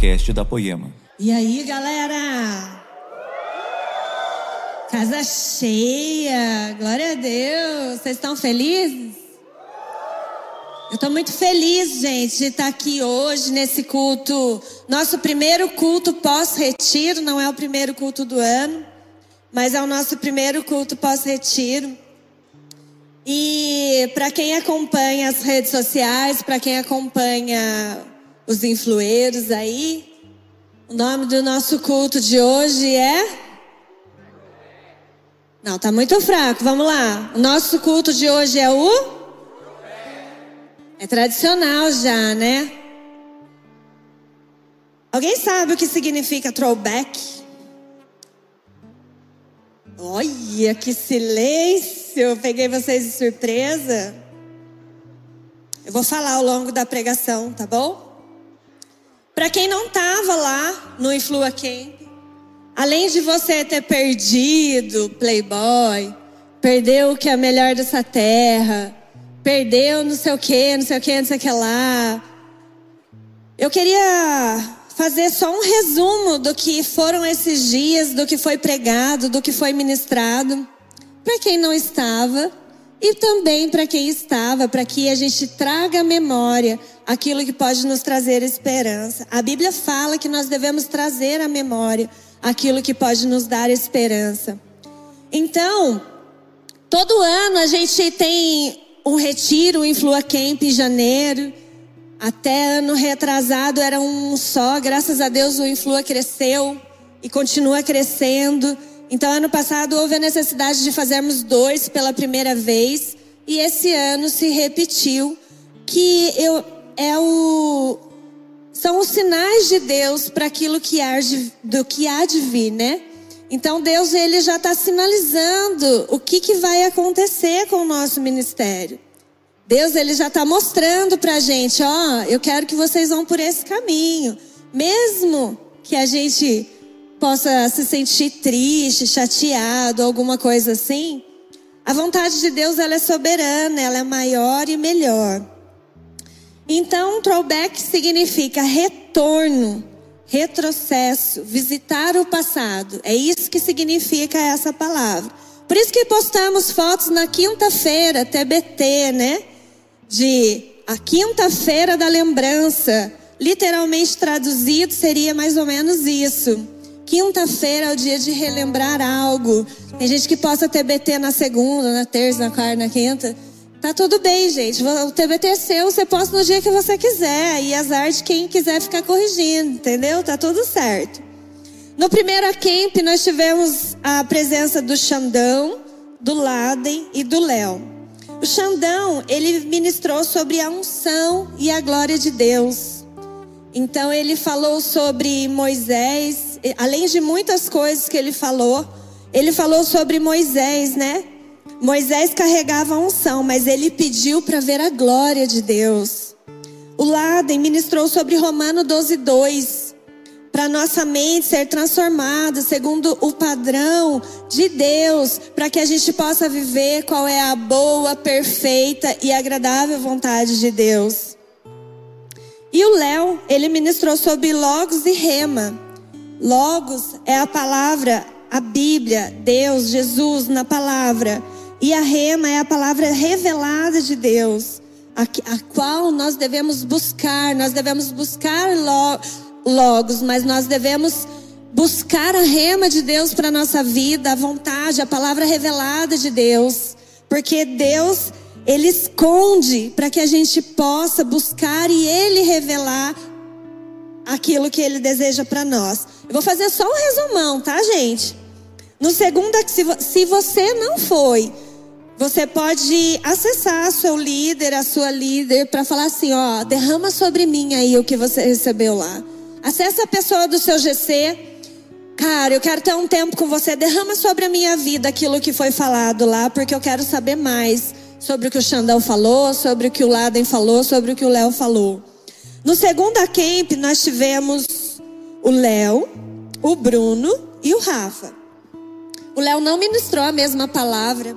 podcast da Poema. E aí, galera? Casa cheia, glória a Deus. Vocês estão felizes? Eu estou muito feliz, gente, de estar aqui hoje nesse culto. Nosso primeiro culto pós-retiro, não é o primeiro culto do ano, mas é o nosso primeiro culto pós-retiro. E para quem acompanha as redes sociais, para quem acompanha os influeiros aí, o nome do nosso culto de hoje é. Não, tá muito fraco. Vamos lá. O nosso culto de hoje é o. É tradicional já, né? Alguém sabe o que significa throwback? Olha que silêncio! Peguei vocês de surpresa. Eu vou falar ao longo da pregação, tá bom? Para quem não estava lá no Influa Camp, além de você ter perdido Playboy, perdeu o que é melhor dessa terra, perdeu não sei o que, não sei o que, não sei o que lá. Eu queria fazer só um resumo do que foram esses dias, do que foi pregado, do que foi ministrado, para quem não estava e também para quem estava, para que a gente traga memória aquilo que pode nos trazer esperança. A Bíblia fala que nós devemos trazer à memória aquilo que pode nos dar esperança. Então, todo ano a gente tem um retiro em Flua Camp em janeiro. Até ano retrasado era um só, graças a Deus o Influa cresceu e continua crescendo. Então, ano passado houve a necessidade de fazermos dois pela primeira vez, e esse ano se repetiu, que eu, é o, são os sinais de Deus para aquilo que há de, do que há de vir, né? Então Deus ele já está sinalizando o que, que vai acontecer com o nosso ministério. Deus ele já está mostrando para a gente, ó, eu quero que vocês vão por esse caminho, mesmo que a gente possa se sentir triste, chateado, alguma coisa assim. A vontade de Deus ela é soberana, ela é maior e melhor. Então, throwback significa retorno, retrocesso, visitar o passado. É isso que significa essa palavra. Por isso que postamos fotos na quinta-feira, TBT, né? de a quinta-feira da lembrança. Literalmente traduzido seria mais ou menos isso. Quinta-feira é o dia de relembrar algo. Tem gente que possa TBT na segunda, na terça, na quarta, na quinta. Tá tudo bem, gente. O TBT é seu, você posta no dia que você quiser. E azar de quem quiser ficar corrigindo, entendeu? Tá tudo certo. No primeiro camp, nós tivemos a presença do Xandão, do Laden e do Léo. O Xandão, ele ministrou sobre a unção e a glória de Deus. Então ele falou sobre Moisés, além de muitas coisas que ele falou, ele falou sobre Moisés, né? Moisés carregava a unção, mas ele pediu para ver a glória de Deus. O Laden ministrou sobre Romano 12, 2 para nossa mente ser transformada segundo o padrão de Deus, para que a gente possa viver qual é a boa, perfeita e agradável vontade de Deus. E o Léo, ele ministrou sobre Logos e Rema. Logos é a palavra, a Bíblia, Deus, Jesus na palavra. E a Rema é a palavra revelada de Deus, a, a qual nós devemos buscar, nós devemos buscar Logos logos, mas nós devemos buscar a rema de Deus para nossa vida, a vontade, a palavra revelada de Deus. Porque Deus, Ele esconde para que a gente possa buscar e Ele revelar aquilo que Ele deseja para nós. Eu vou fazer só um resumão, tá, gente? No segundo, se você não foi, você pode acessar seu líder, a sua líder, para falar assim: ó, derrama sobre mim aí o que você recebeu lá. Acesse a pessoa do seu GC. Cara, eu quero ter um tempo com você. Derrama sobre a minha vida aquilo que foi falado lá, porque eu quero saber mais sobre o que o Xandão falou, sobre o que o Laden falou, sobre o que o Léo falou. No segunda camp, nós tivemos o Léo, o Bruno e o Rafa. O Léo não ministrou a mesma palavra,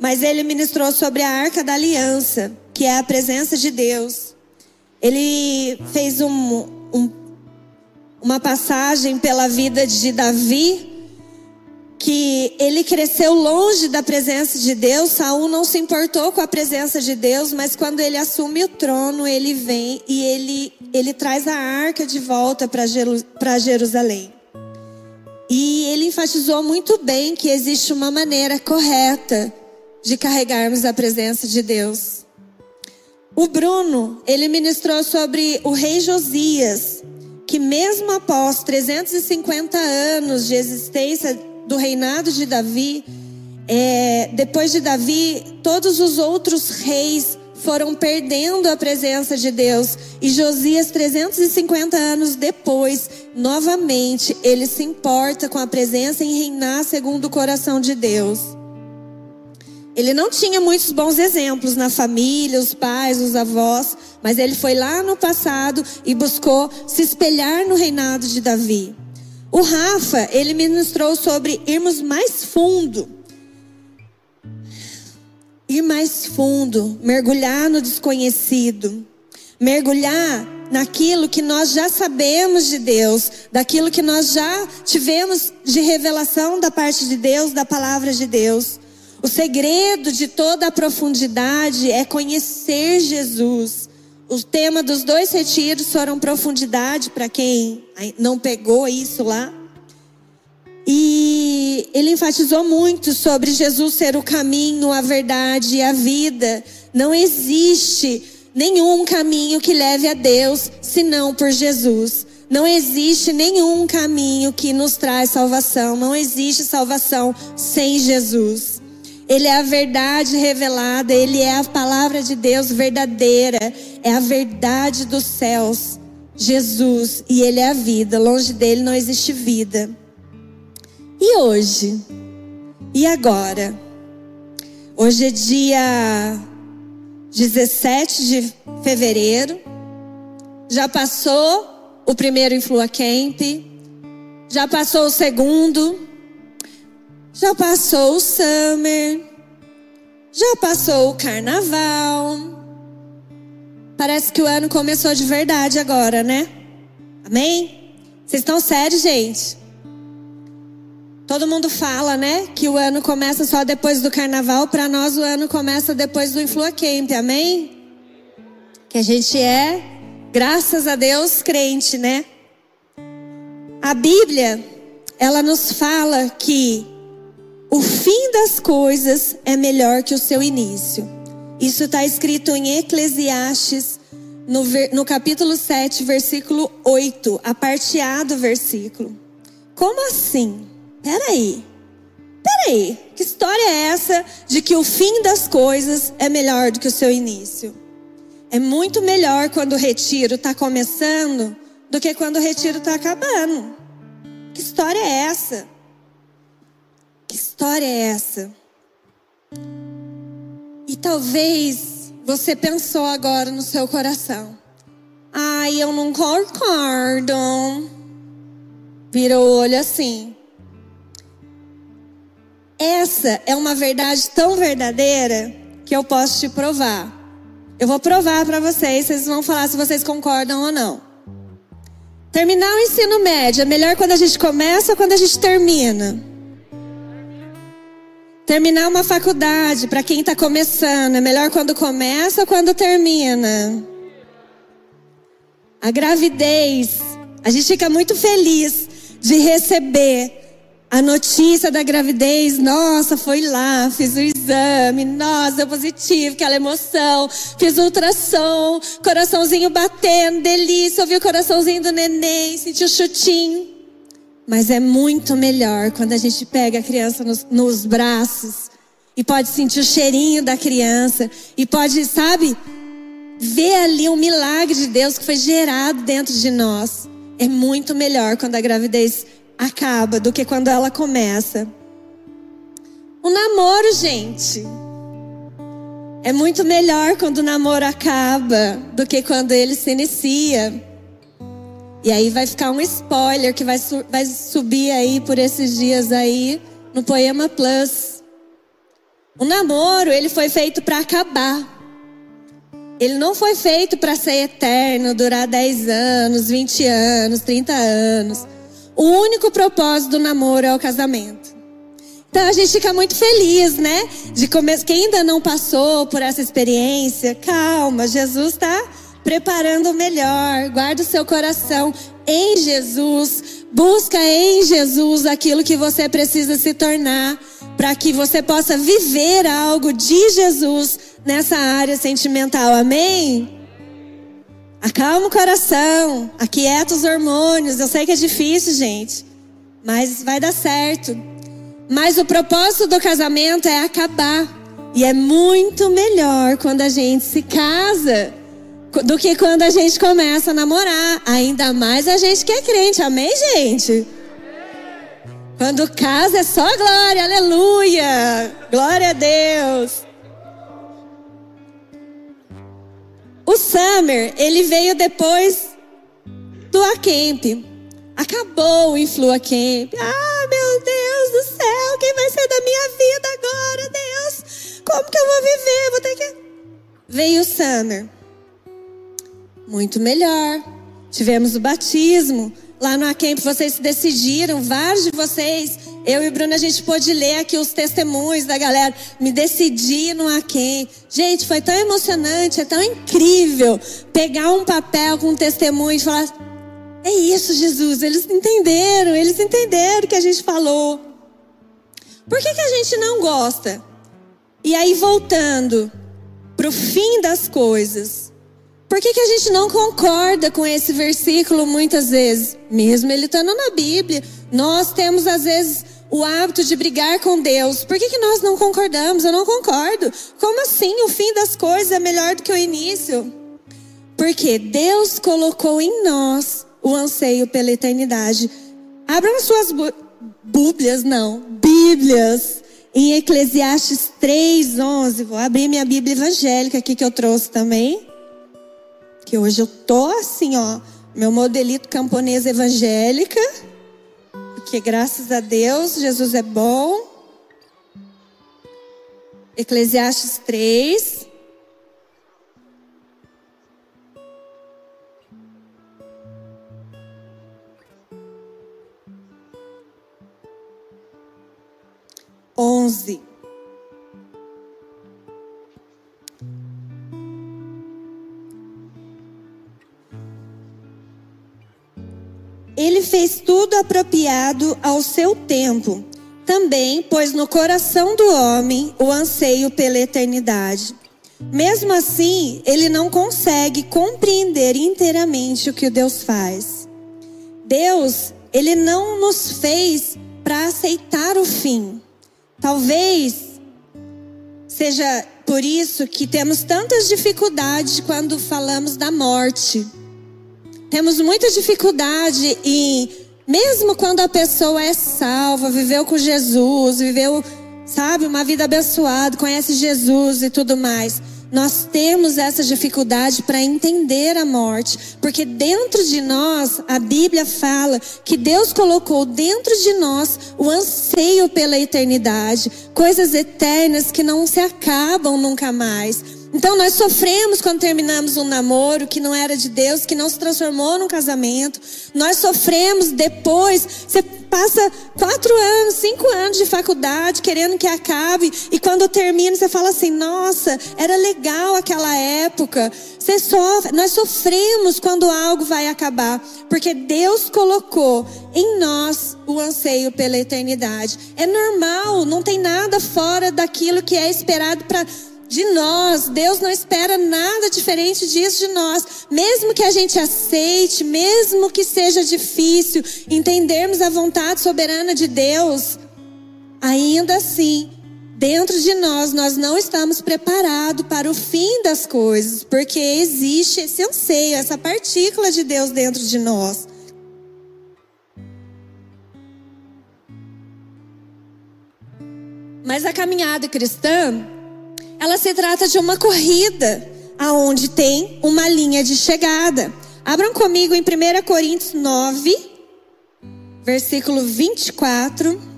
mas ele ministrou sobre a arca da aliança, que é a presença de Deus. Ele fez um, um uma passagem pela vida de Davi, que ele cresceu longe da presença de Deus. Saul não se importou com a presença de Deus, mas quando ele assume o trono, ele vem e ele, ele traz a arca de volta para Jerusalém. E ele enfatizou muito bem que existe uma maneira correta de carregarmos a presença de Deus. O Bruno, ele ministrou sobre o rei Josias, que mesmo após 350 anos de existência do reinado de Davi, é, depois de Davi, todos os outros reis foram perdendo a presença de Deus. E Josias, 350 anos depois, novamente, ele se importa com a presença em reinar segundo o coração de Deus. Ele não tinha muitos bons exemplos na família, os pais, os avós, mas ele foi lá no passado e buscou se espelhar no reinado de Davi. O Rafa, ele ministrou sobre irmos mais fundo. Ir mais fundo, mergulhar no desconhecido, mergulhar naquilo que nós já sabemos de Deus, daquilo que nós já tivemos de revelação da parte de Deus, da palavra de Deus. O segredo de toda a profundidade é conhecer Jesus. O tema dos dois retiros foram profundidade, para quem não pegou isso lá. E ele enfatizou muito sobre Jesus ser o caminho, a verdade e a vida. Não existe nenhum caminho que leve a Deus senão por Jesus. Não existe nenhum caminho que nos traz salvação. Não existe salvação sem Jesus. Ele é a verdade revelada, ele é a palavra de Deus verdadeira, é a verdade dos céus. Jesus, e ele é a vida, longe dele não existe vida. E hoje? E agora? Hoje é dia 17 de fevereiro. Já passou o primeiro Influa Camp. Já passou o segundo. Já passou o summer. Já passou o carnaval. Parece que o ano começou de verdade agora, né? Amém? Vocês estão sérios, gente? Todo mundo fala, né, que o ano começa só depois do carnaval. Para nós, o ano começa depois do Influa Camp, amém? Que a gente é, graças a Deus, crente, né? A Bíblia, ela nos fala que o fim das coisas é melhor que o seu início. Isso está escrito em Eclesiastes, no, no capítulo 7, versículo 8, a parte A do versículo. Como assim? Peraí, peraí, que história é essa de que o fim das coisas é melhor do que o seu início? É muito melhor quando o retiro está começando do que quando o retiro está acabando. Que história é essa? História é essa? E talvez você pensou agora no seu coração. Ai, eu não concordo. Virou o olho assim. Essa é uma verdade tão verdadeira que eu posso te provar. Eu vou provar para vocês, vocês vão falar se vocês concordam ou não. Terminar o ensino médio é melhor quando a gente começa ou quando a gente termina? Terminar uma faculdade, para quem está começando, é melhor quando começa ou quando termina? A gravidez, a gente fica muito feliz de receber a notícia da gravidez. Nossa, foi lá, fiz o exame, nossa, deu positivo, aquela emoção. Fiz ultrassom, coraçãozinho batendo, delícia, ouvi o coraçãozinho do neném, senti o chutinho. Mas é muito melhor quando a gente pega a criança nos, nos braços e pode sentir o cheirinho da criança e pode, sabe, ver ali um milagre de Deus que foi gerado dentro de nós. É muito melhor quando a gravidez acaba do que quando ela começa. O namoro, gente, é muito melhor quando o namoro acaba do que quando ele se inicia. E aí vai ficar um spoiler que vai, vai subir aí por esses dias aí no Poema Plus. O namoro, ele foi feito para acabar. Ele não foi feito para ser eterno, durar 10 anos, 20 anos, 30 anos. O único propósito do namoro é o casamento. Então a gente fica muito feliz, né? De começar. Quem ainda não passou por essa experiência, calma, Jesus está preparando o melhor. Guarda o seu coração em Jesus. Busca em Jesus aquilo que você precisa se tornar para que você possa viver algo de Jesus nessa área sentimental. Amém? Acalma o coração, aquieta os hormônios. Eu sei que é difícil, gente, mas vai dar certo. Mas o propósito do casamento é acabar. E é muito melhor quando a gente se casa do que quando a gente começa a namorar. Ainda mais a gente que é crente. Amém, gente? Quando casa é só glória, aleluia. Glória a Deus. O Summer, ele veio depois do Acamp. Acabou o Influa Camp. Ah, meu Deus do céu, quem vai ser da minha vida agora, Deus? Como que eu vou viver? Vou ter que. Veio o Summer. Muito melhor. Tivemos o batismo. Lá no Acamp vocês se decidiram, vários de vocês, eu e o Bruno, a gente pôde ler aqui os testemunhos da galera. Me decidi no Acamp. Gente, foi tão emocionante, é tão incrível pegar um papel com um testemunho e falar: é isso, Jesus. Eles entenderam, eles entenderam o que a gente falou. Por que, que a gente não gosta? E aí, voltando para o fim das coisas. Por que, que a gente não concorda com esse versículo muitas vezes? Mesmo ele estando na Bíblia, nós temos às vezes o hábito de brigar com Deus. Por que, que nós não concordamos? Eu não concordo. Como assim? O fim das coisas é melhor do que o início? Porque Deus colocou em nós o anseio pela eternidade. Abram suas bíblias, não, Bíblias, em Eclesiastes 3:11. Vou abrir minha Bíblia evangélica aqui que eu trouxe também. Que hoje eu tô assim, ó, meu modelito camponês evangélica. Porque graças a Deus, Jesus é bom. Eclesiastes 3. Onze. Ele fez tudo apropriado ao seu tempo. Também pôs no coração do homem o anseio pela eternidade. Mesmo assim, ele não consegue compreender inteiramente o que Deus faz. Deus, ele não nos fez para aceitar o fim. Talvez seja por isso que temos tantas dificuldades quando falamos da morte. Temos muita dificuldade em, mesmo quando a pessoa é salva, viveu com Jesus, viveu, sabe, uma vida abençoada, conhece Jesus e tudo mais. Nós temos essa dificuldade para entender a morte, porque dentro de nós, a Bíblia fala que Deus colocou dentro de nós o anseio pela eternidade, coisas eternas que não se acabam nunca mais. Então nós sofremos quando terminamos um namoro que não era de Deus, que não se transformou num casamento. Nós sofremos depois. Você passa quatro anos, cinco anos de faculdade querendo que acabe. E quando termina, você fala assim: nossa, era legal aquela época. Você sofre, nós sofremos quando algo vai acabar. Porque Deus colocou em nós o anseio pela eternidade. É normal, não tem nada fora daquilo que é esperado para de nós. Deus não espera nada diferente disso de nós. Mesmo que a gente aceite, mesmo que seja difícil entendermos a vontade soberana de Deus, ainda assim, dentro de nós, nós não estamos preparados para o fim das coisas, porque existe esse anseio, essa partícula de Deus dentro de nós. Mas a caminhada cristã ela se trata de uma corrida aonde tem uma linha de chegada. Abram comigo em 1 Coríntios 9, versículo 24.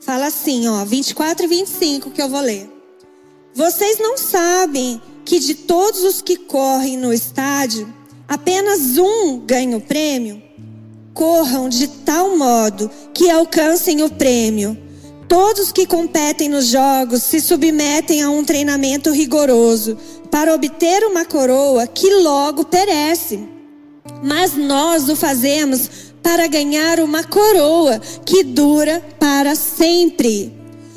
Fala assim, ó, 24 e 25 que eu vou ler. Vocês não sabem que de todos os que correm no estádio, apenas um ganha o prêmio? Corram de tal modo que alcancem o prêmio. Todos que competem nos jogos se submetem a um treinamento rigoroso para obter uma coroa que logo perece. Mas nós o fazemos para ganhar uma coroa que dura para sempre.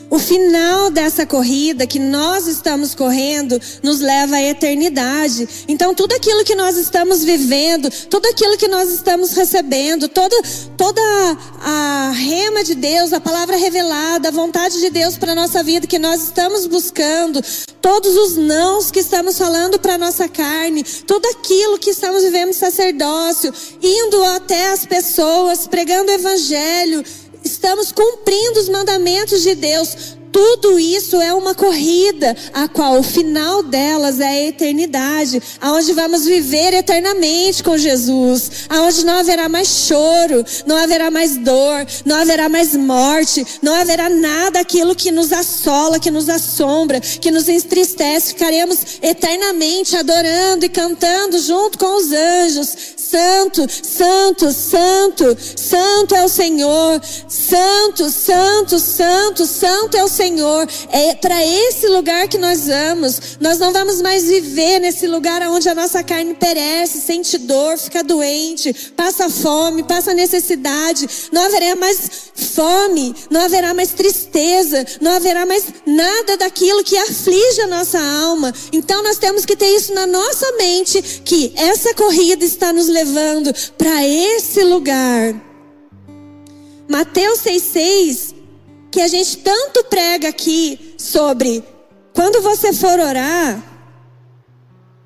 O final dessa corrida que nós estamos correndo nos leva à eternidade. Então, tudo aquilo que nós estamos vivendo, tudo aquilo que nós estamos recebendo, toda, toda a rema de Deus, a palavra revelada, a vontade de Deus para nossa vida que nós estamos buscando, todos os nãos que estamos falando para nossa carne, tudo aquilo que estamos vivendo sacerdócio, indo até as pessoas, pregando o evangelho, estamos cumprindo os mandamentos de Deus. Tudo isso é uma corrida, a qual o final delas é a eternidade, aonde vamos viver eternamente com Jesus, aonde não haverá mais choro, não haverá mais dor, não haverá mais morte, não haverá nada aquilo que nos assola, que nos assombra, que nos entristece. Ficaremos eternamente adorando e cantando junto com os anjos. Santo, santo, santo, santo é o Senhor. Santo, santo, santo, santo é o Senhor. É para esse lugar que nós vamos. Nós não vamos mais viver nesse lugar onde a nossa carne perece, sente dor, fica doente, passa fome, passa necessidade. Não haverá mais fome, não haverá mais tristeza, não haverá mais nada daquilo que aflige a nossa alma. Então nós temos que ter isso na nossa mente que essa corrida está nos levando para esse lugar. Mateus 6,6 que a gente tanto prega aqui sobre quando você for orar.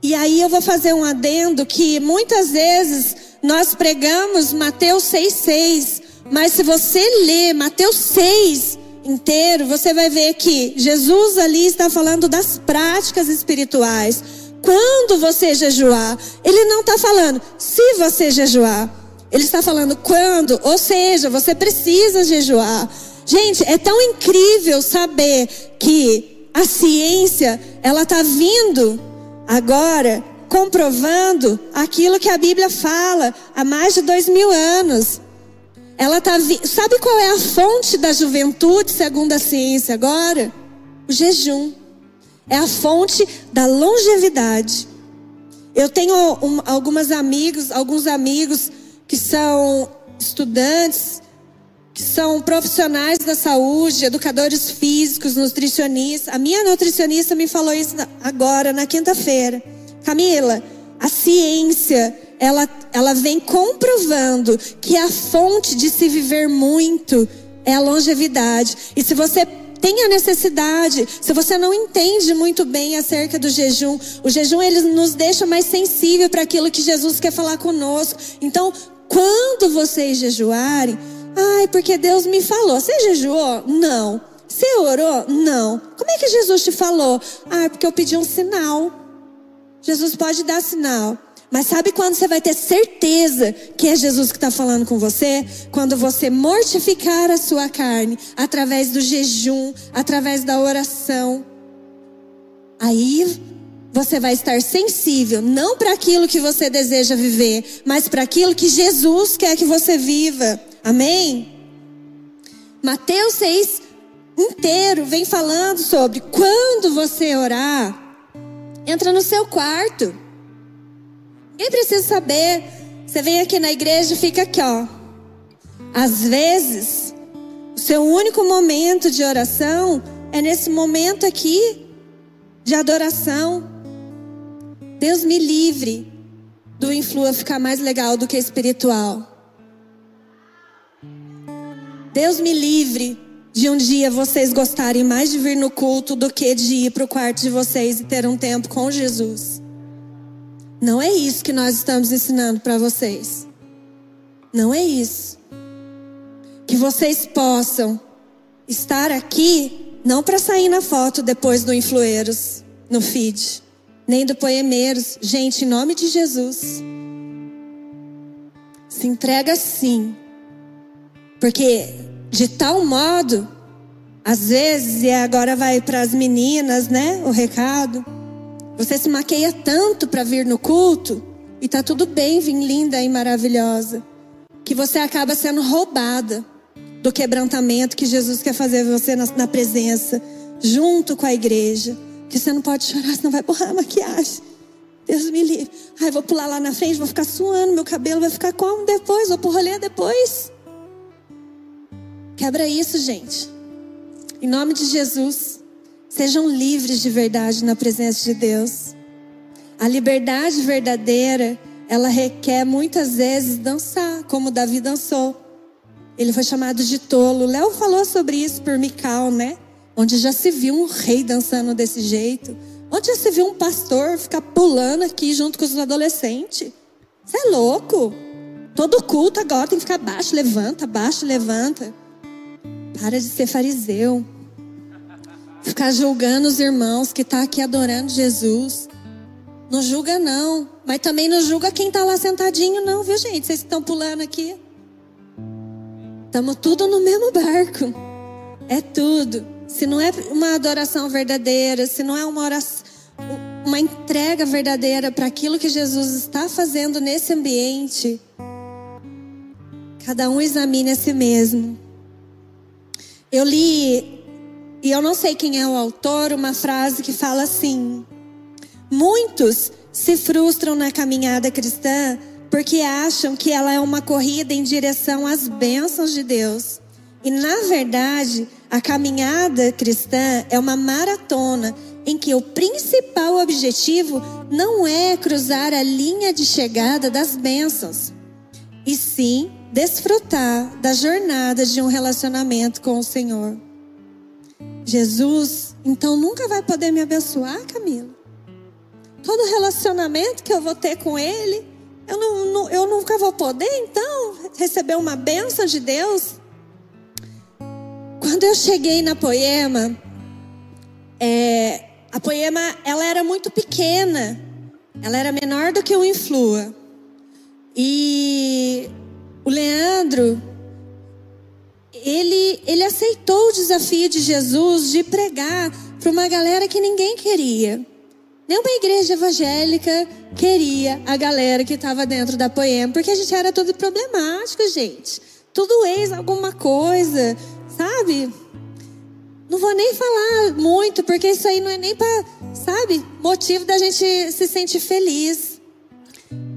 E aí eu vou fazer um adendo que muitas vezes nós pregamos Mateus 6,6, mas se você ler Mateus 6 inteiro, você vai ver que Jesus ali está falando das práticas espirituais. Quando você jejuar, ele não está falando se você jejuar. Ele está falando quando, ou seja, você precisa jejuar. Gente, é tão incrível saber que a ciência, ela está vindo agora comprovando aquilo que a Bíblia fala há mais de dois mil anos. Ela tá vi... Sabe qual é a fonte da juventude, segundo a ciência agora? O jejum. É a fonte da longevidade. Eu tenho um, algumas amigos, alguns amigos que são estudantes que são profissionais da saúde, educadores físicos, nutricionistas. A minha nutricionista me falou isso agora, na quinta-feira. Camila, a ciência, ela, ela vem comprovando que a fonte de se viver muito é a longevidade. E se você tem a necessidade, se você não entende muito bem acerca do jejum, o jejum ele nos deixa mais sensível para aquilo que Jesus quer falar conosco. Então, quando vocês jejuarem, Ai, porque Deus me falou. Você jejuou? Não. Você orou? Não. Como é que Jesus te falou? Ah, porque eu pedi um sinal. Jesus pode dar sinal. Mas sabe quando você vai ter certeza que é Jesus que está falando com você? Quando você mortificar a sua carne através do jejum, através da oração. Aí você vai estar sensível, não para aquilo que você deseja viver, mas para aquilo que Jesus quer que você viva. Amém? Mateus 6 inteiro vem falando sobre quando você orar, entra no seu quarto. Ninguém precisa saber. Você vem aqui na igreja e fica aqui, ó. Às vezes, o seu único momento de oração é nesse momento aqui de adoração. Deus me livre do influa ficar mais legal do que espiritual. Deus me livre de um dia vocês gostarem mais de vir no culto do que de ir para o quarto de vocês e ter um tempo com Jesus. Não é isso que nós estamos ensinando para vocês. Não é isso. Que vocês possam estar aqui não para sair na foto depois do Influeiros, no feed, nem do Poemeiros. Gente, em nome de Jesus. Se entrega sim porque de tal modo Às vezes, e agora vai para as meninas, né? O recado. Você se maqueia tanto para vir no culto e tá tudo bem, vir linda e maravilhosa, que você acaba sendo roubada do quebrantamento que Jesus quer fazer você na, na presença, junto com a igreja. Que você não pode chorar, senão vai borrar a maquiagem. Deus me livre. Ai, vou pular lá na frente, vou ficar suando, meu cabelo vai ficar como depois? Vou pro rolê depois. Quebra isso, gente. Em nome de Jesus, sejam livres de verdade na presença de Deus. A liberdade verdadeira, ela requer muitas vezes dançar, como Davi dançou. Ele foi chamado de tolo. Léo falou sobre isso por Mical, né? Onde já se viu um rei dançando desse jeito. Onde já se viu um pastor ficar pulando aqui junto com os adolescentes. Você é louco. Todo culto agora tem que ficar baixo, levanta, baixo, levanta. Para de ser fariseu. Ficar julgando os irmãos que tá aqui adorando Jesus. Não julga não. Mas também não julga quem está lá sentadinho não, viu gente? Vocês estão pulando aqui. Estamos tudo no mesmo barco. É tudo. Se não é uma adoração verdadeira, se não é uma oração, uma entrega verdadeira para aquilo que Jesus está fazendo nesse ambiente, cada um examine a si mesmo. Eu li, e eu não sei quem é o autor, uma frase que fala assim: Muitos se frustram na caminhada cristã porque acham que ela é uma corrida em direção às bênçãos de Deus. E na verdade, a caminhada cristã é uma maratona em que o principal objetivo não é cruzar a linha de chegada das bênçãos, e sim desfrutar da jornada de um relacionamento com o Senhor. Jesus, então nunca vai poder me abençoar, Camila. Todo relacionamento que eu vou ter com Ele, eu, não, não, eu nunca vou poder, então, receber uma bênção de Deus. Quando eu cheguei na Poema, é, a Poema ela era muito pequena, ela era menor do que o Influa. E o Leandro, ele, ele aceitou o desafio de Jesus de pregar para uma galera que ninguém queria. Nenhuma igreja evangélica queria a galera que estava dentro da Poema, porque a gente era tudo problemático, gente. Tudo ex alguma coisa, sabe? Não vou nem falar muito, porque isso aí não é nem para, sabe, motivo da gente se sentir feliz.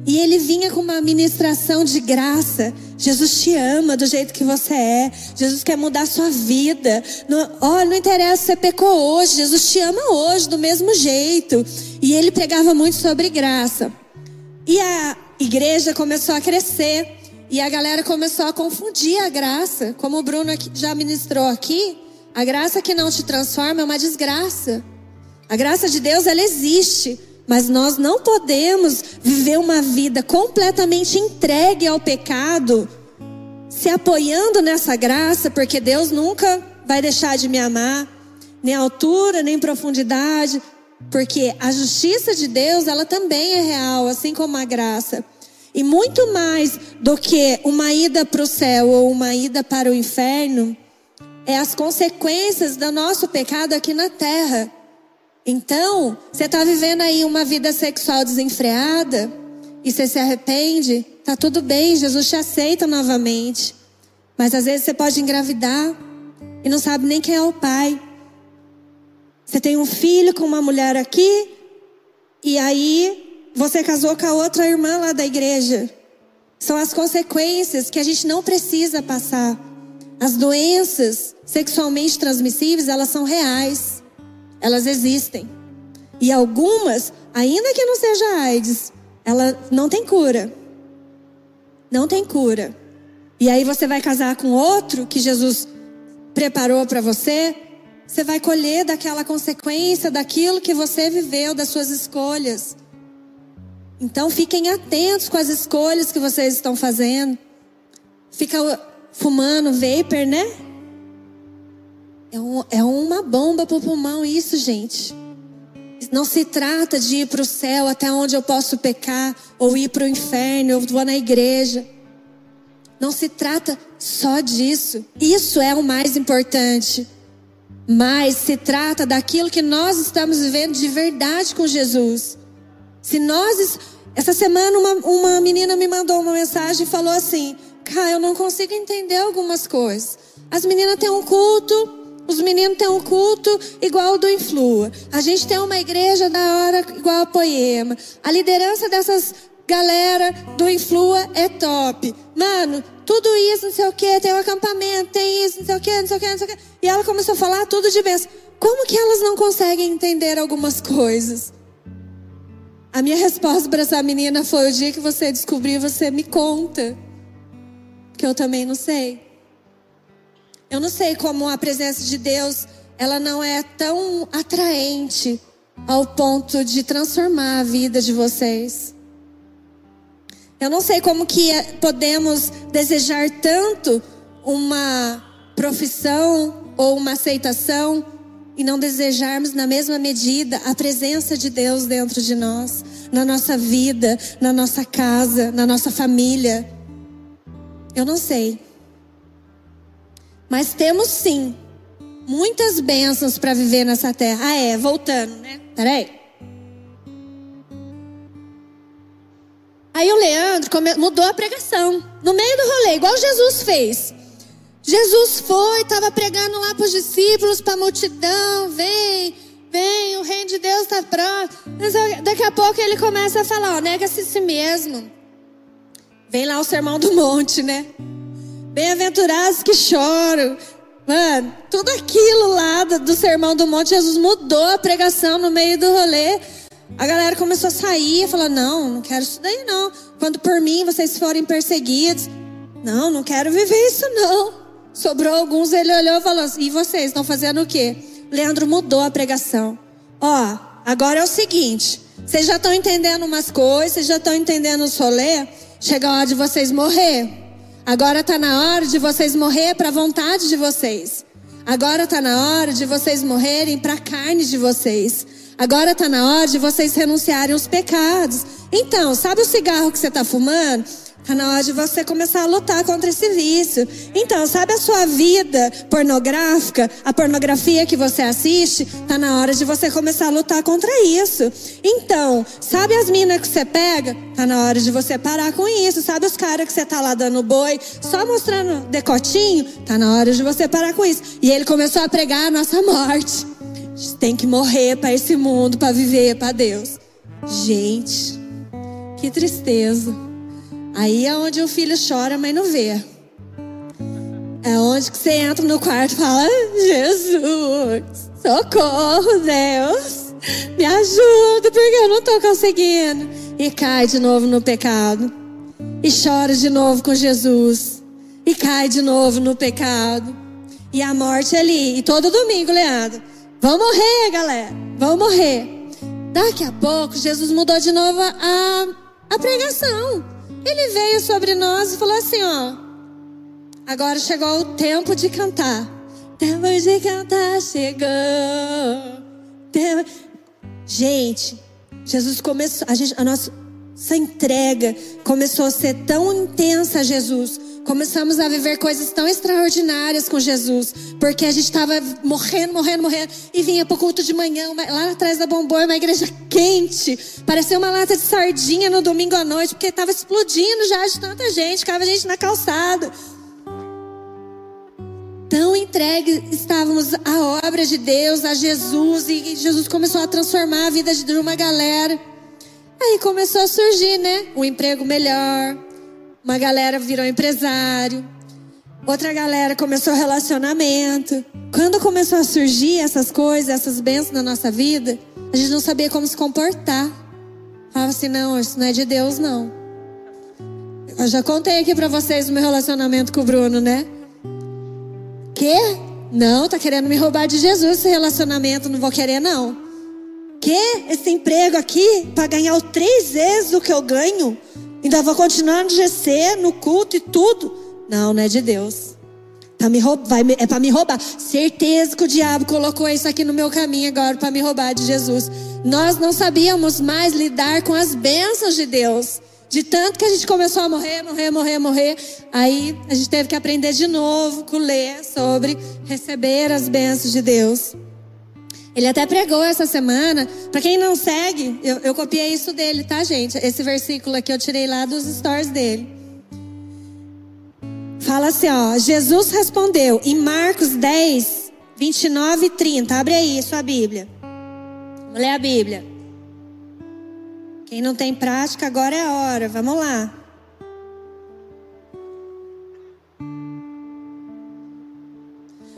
E ele vinha com uma ministração de graça. Jesus te ama do jeito que você é. Jesus quer mudar a sua vida. Não, oh, não interessa se você pecou hoje. Jesus te ama hoje do mesmo jeito. E ele pregava muito sobre graça. E a igreja começou a crescer. E a galera começou a confundir a graça. Como o Bruno já ministrou aqui, a graça que não te transforma é uma desgraça. A graça de Deus, ela existe. Mas nós não podemos viver uma vida completamente entregue ao pecado, se apoiando nessa graça, porque Deus nunca vai deixar de me amar, nem altura, nem profundidade, porque a justiça de Deus, ela também é real, assim como a graça. E muito mais do que uma ida para o céu ou uma ida para o inferno, é as consequências do nosso pecado aqui na terra. Então, você está vivendo aí uma vida sexual desenfreada e você se arrepende, tá tudo bem, Jesus te aceita novamente. Mas às vezes você pode engravidar e não sabe nem quem é o pai. Você tem um filho com uma mulher aqui e aí você casou com a outra irmã lá da igreja. São as consequências que a gente não precisa passar. As doenças sexualmente transmissíveis, elas são reais. Elas existem. E algumas, ainda que não seja AIDS, ela não tem cura. Não tem cura. E aí você vai casar com outro que Jesus preparou para você, você vai colher daquela consequência daquilo que você viveu, das suas escolhas. Então fiquem atentos com as escolhas que vocês estão fazendo. Fica fumando vapor, né? É, um, é uma bomba para o pulmão isso, gente. Não se trata de ir para o céu até onde eu posso pecar, ou ir para o inferno, ou vou na igreja. Não se trata só disso. Isso é o mais importante. Mas se trata daquilo que nós estamos vivendo de verdade com Jesus. Se nós. Essa semana uma, uma menina me mandou uma mensagem e falou assim: Cara, eu não consigo entender algumas coisas. As meninas têm um culto, os meninos têm um culto igual do Influa. A gente tem uma igreja da hora igual a Poema. A liderança dessas galera do Influa é top. Mano, tudo isso, não sei o que, tem um acampamento, tem isso, não sei o que, não sei o que, não sei o que. E ela começou a falar tudo de bênção. Como que elas não conseguem entender algumas coisas? A minha resposta para essa menina foi: o dia que você descobrir, você me conta. Que eu também não sei. Eu não sei como a presença de Deus, ela não é tão atraente ao ponto de transformar a vida de vocês. Eu não sei como que é, podemos desejar tanto uma profissão ou uma aceitação e não desejarmos na mesma medida a presença de Deus dentro de nós, na nossa vida, na nossa casa, na nossa família. Eu não sei. Mas temos sim muitas bênçãos para viver nessa terra. Ah, é, voltando, né? Peraí. Aí o Leandro mudou a pregação. No meio do rolê, igual Jesus fez. Jesus foi, estava pregando lá para os discípulos, para a multidão. Vem, vem, o reino de Deus está próximo. Daqui a pouco ele começa a falar: nega-se a si mesmo. Vem lá o sermão do monte, né? Bem-aventurados que choram. Mano, tudo aquilo lá do, sermão do monte, Jesus mudou a pregação no meio do rolê. A galera começou a sair e falou: Não, não quero isso daí não. Quando por mim vocês forem perseguidos, não, não quero viver isso não. Sobrou alguns, ele olhou e falou: assim, E vocês estão fazendo o quê? Leandro mudou a pregação. Ó, agora é o seguinte: vocês já estão entendendo umas coisas, vocês já estão entendendo os rolê. Chega a hora de vocês morrer. Agora está na hora de vocês morrer para a vontade de vocês. Agora está na hora de vocês morrerem para a carne de vocês. Agora está na hora de vocês renunciarem aos pecados. Então, sabe o cigarro que você está fumando? Está na hora de você começar a lutar contra esse vício. Então, sabe a sua vida pornográfica, a pornografia que você assiste? Está na hora de você começar a lutar contra isso. Então, sabe as minas que você pega? Está na hora de você parar com isso. Sabe os caras que você tá lá dando boi, só mostrando decotinho? Está na hora de você parar com isso. E ele começou a pregar a nossa morte. A gente tem que morrer para esse mundo, para viver para Deus. Gente, que tristeza. Aí é onde o filho chora, mas não vê. É onde que você entra no quarto e fala: Jesus, socorro, Deus, me ajuda, porque eu não estou conseguindo. E cai de novo no pecado. E chora de novo com Jesus. E cai de novo no pecado. E a morte é ali. E todo domingo, Leandro. Vão morrer, galera. Vão morrer. Daqui a pouco, Jesus mudou de novo a, a pregação. Ele veio sobre nós e falou assim: ó, agora chegou o tempo de cantar. Tempo de cantar chegou. Tempo... Gente, Jesus começou, a, gente, a nossa entrega começou a ser tão intensa, Jesus, Começamos a viver coisas tão extraordinárias com Jesus, porque a gente estava morrendo, morrendo, morrendo, e vinha para o culto de manhã, uma, lá atrás da Bombom, uma igreja quente, parecia uma lata de sardinha no domingo à noite, porque estava explodindo já de tanta gente, ficava gente na calçada. Tão entregues estávamos à obra de Deus, a Jesus, e Jesus começou a transformar a vida de uma galera. Aí começou a surgir, né? Um emprego melhor, uma galera virou empresário. Outra galera começou relacionamento. Quando começou a surgir essas coisas, essas bênçãos na nossa vida, a gente não sabia como se comportar. Falava assim: não, isso não é de Deus, não. Eu já contei aqui para vocês o meu relacionamento com o Bruno, né? Que? Não, tá querendo me roubar de Jesus esse relacionamento, não vou querer, não. Que? Esse emprego aqui, para ganhar três vezes o que eu ganho? Ainda vou continuar no GC, no culto e tudo. Não, não é de Deus. Pra me roubar, é para me roubar. Certeza que o diabo colocou isso aqui no meu caminho agora para me roubar de Jesus. Nós não sabíamos mais lidar com as bênçãos de Deus. De tanto que a gente começou a morrer, morrer, morrer, morrer. Aí a gente teve que aprender de novo com ler sobre receber as bênçãos de Deus. Ele até pregou essa semana. Para quem não segue, eu, eu copiei isso dele, tá, gente? Esse versículo aqui eu tirei lá dos stories dele. Fala assim, ó. Jesus respondeu em Marcos 10, 29 e 30. Abre aí sua Bíblia. Vamos ler a Bíblia. Quem não tem prática, agora é a hora. Vamos lá.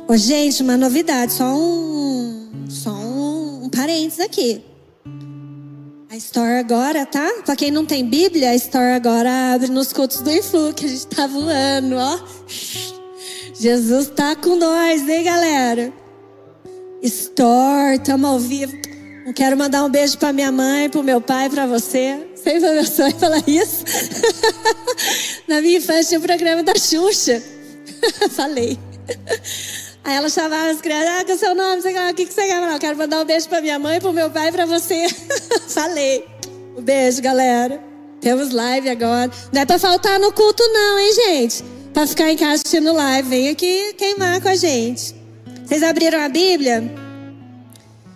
Ô, gente, uma novidade, só um, só um, um parênteses aqui. A Store agora, tá? Pra quem não tem Bíblia, a Store agora abre nos cultos do Influ, que a gente tá voando, ó. Jesus tá com nós, hein, galera? Store, tamo ao vivo. Quero mandar um beijo para minha mãe, para o meu pai, para você. Sempre foi meu sonho falar isso. Na minha infância tinha um programa da Xuxa. Falei. Aí ela chamava as crianças, ah, que é o seu nome, o que, você quer? Eu quero mandar um beijo para minha mãe, para o meu pai e para você. Falei. Um beijo, galera. Temos live agora. Não é para faltar no culto, não, hein, gente? Para ficar em casa assistindo live. Vem aqui queimar com a gente. Vocês abriram a Bíblia?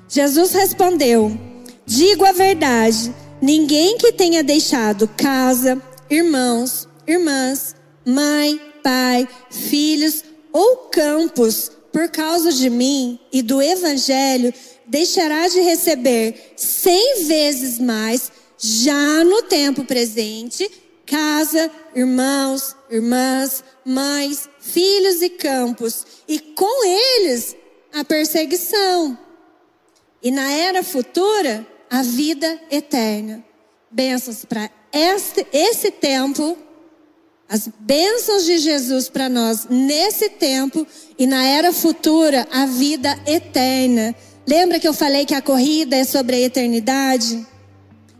Jesus respondeu: Digo a verdade, ninguém que tenha deixado casa, irmãos, irmãs, mãe, pai, filhos ou campos por causa de mim e do evangelho, deixará de receber cem vezes mais já no tempo presente, casa, irmãos, irmãs, mães, filhos e campos, e com eles a perseguição e na era futura, a vida eterna. Bênçãos para este, esse tempo, as bênçãos de Jesus para nós nesse tempo e na era futura, a vida eterna. Lembra que eu falei que a corrida é sobre a eternidade?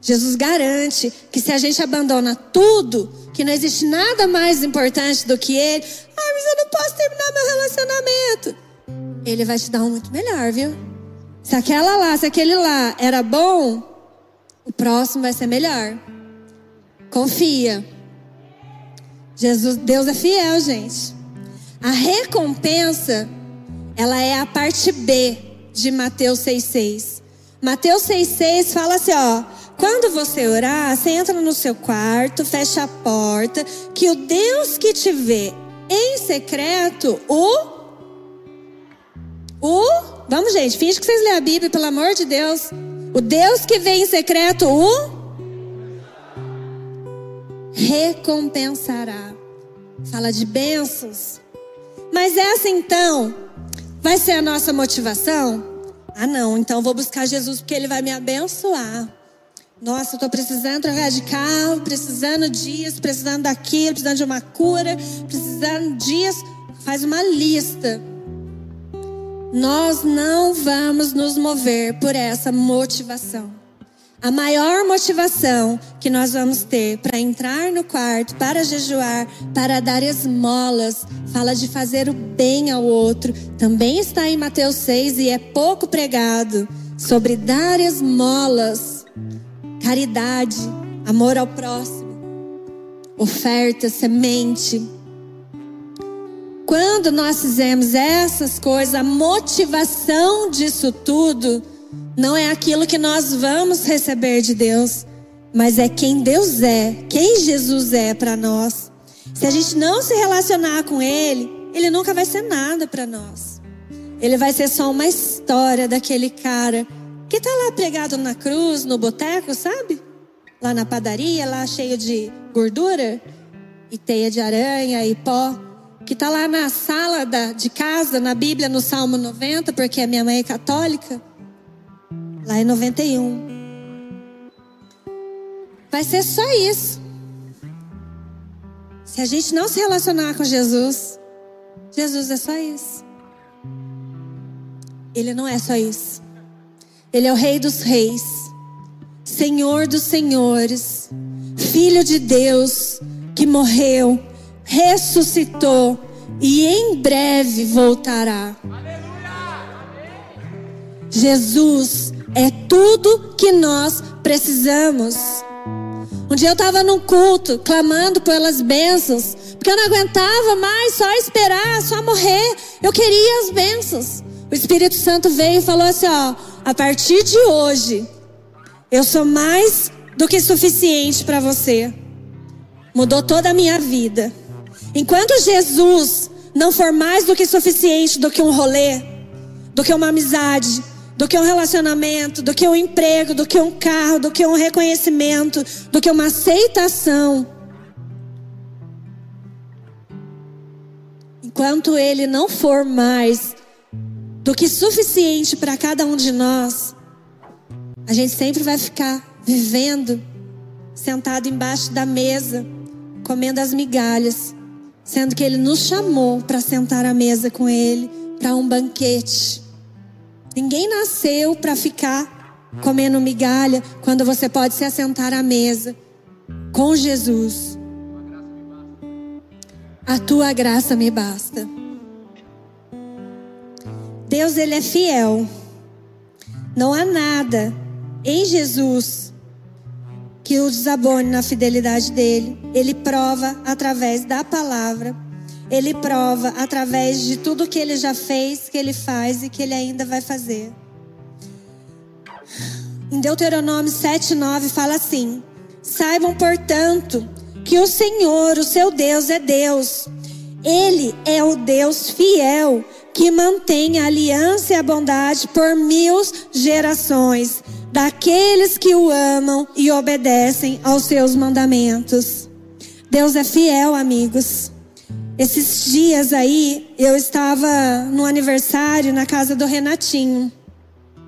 Jesus garante que se a gente abandona tudo, que não existe nada mais importante do que Ele, ah, mas eu não posso terminar meu relacionamento. Ele vai te dar um muito melhor, viu? Se aquela lá, se aquele lá era bom, o próximo vai ser melhor. Confia. Jesus, Deus é fiel, gente. A recompensa, ela é a parte B de Mateus 6,6. Mateus 6,6 fala assim: ó, quando você orar, você entra no seu quarto, fecha a porta, que o Deus que te vê em secreto, o o. Vamos, gente, finge que vocês lêem a Bíblia, pelo amor de Deus. O Deus que vem em secreto, o. Recompensará. Fala de bênçãos. Mas essa então vai ser a nossa motivação? Ah, não, então vou buscar Jesus porque ele vai me abençoar. Nossa, eu estou precisando trocar de carro, precisando disso, precisando daquilo, precisando de uma cura, precisando disso. Faz uma lista. Nós não vamos nos mover por essa motivação. A maior motivação que nós vamos ter para entrar no quarto, para jejuar, para dar esmolas, fala de fazer o bem ao outro. Também está em Mateus 6 e é pouco pregado sobre dar esmolas, caridade, amor ao próximo, oferta, semente. Quando nós fizemos essas coisas, a motivação disso tudo não é aquilo que nós vamos receber de Deus, mas é quem Deus é, quem Jesus é para nós. Se a gente não se relacionar com Ele, Ele nunca vai ser nada para nós. Ele vai ser só uma história daquele cara que está lá pregado na cruz, no boteco, sabe? Lá na padaria, lá cheio de gordura e teia de aranha e pó que está lá na sala da, de casa, na Bíblia, no Salmo 90, porque a minha mãe é católica. Lá em 91. Vai ser só isso. Se a gente não se relacionar com Jesus, Jesus é só isso. Ele não é só isso. Ele é o Rei dos Reis, Senhor dos Senhores, Filho de Deus, que morreu ressuscitou e em breve voltará. Jesus é tudo que nós precisamos. Um dia eu estava num culto, clamando pelas bênçãos, porque eu não aguentava mais só esperar, só morrer. Eu queria as bênçãos. O Espírito Santo veio e falou assim: ó, a partir de hoje, eu sou mais do que suficiente para você. Mudou toda a minha vida. Enquanto Jesus não for mais do que suficiente do que um rolê, do que uma amizade, do que um relacionamento, do que um emprego, do que um carro, do que um reconhecimento, do que uma aceitação. Enquanto ele não for mais do que suficiente para cada um de nós, a gente sempre vai ficar vivendo sentado embaixo da mesa, comendo as migalhas, sendo que ele nos chamou para sentar à mesa com ele, para um banquete. Ninguém nasceu para ficar comendo migalha quando você pode se assentar à mesa com Jesus. A tua graça me basta. Deus ele é fiel. Não há nada em Jesus que o desabone na fidelidade dele. Ele prova através da palavra ele prova através de tudo que ele já fez, que ele faz e que ele ainda vai fazer. Em Deuteronômio 7:9 fala assim: Saibam, portanto, que o Senhor, o seu Deus, é Deus. Ele é o Deus fiel que mantém a aliança e a bondade por mil gerações daqueles que o amam e obedecem aos seus mandamentos. Deus é fiel, amigos. Esses dias aí, eu estava no aniversário na casa do Renatinho. O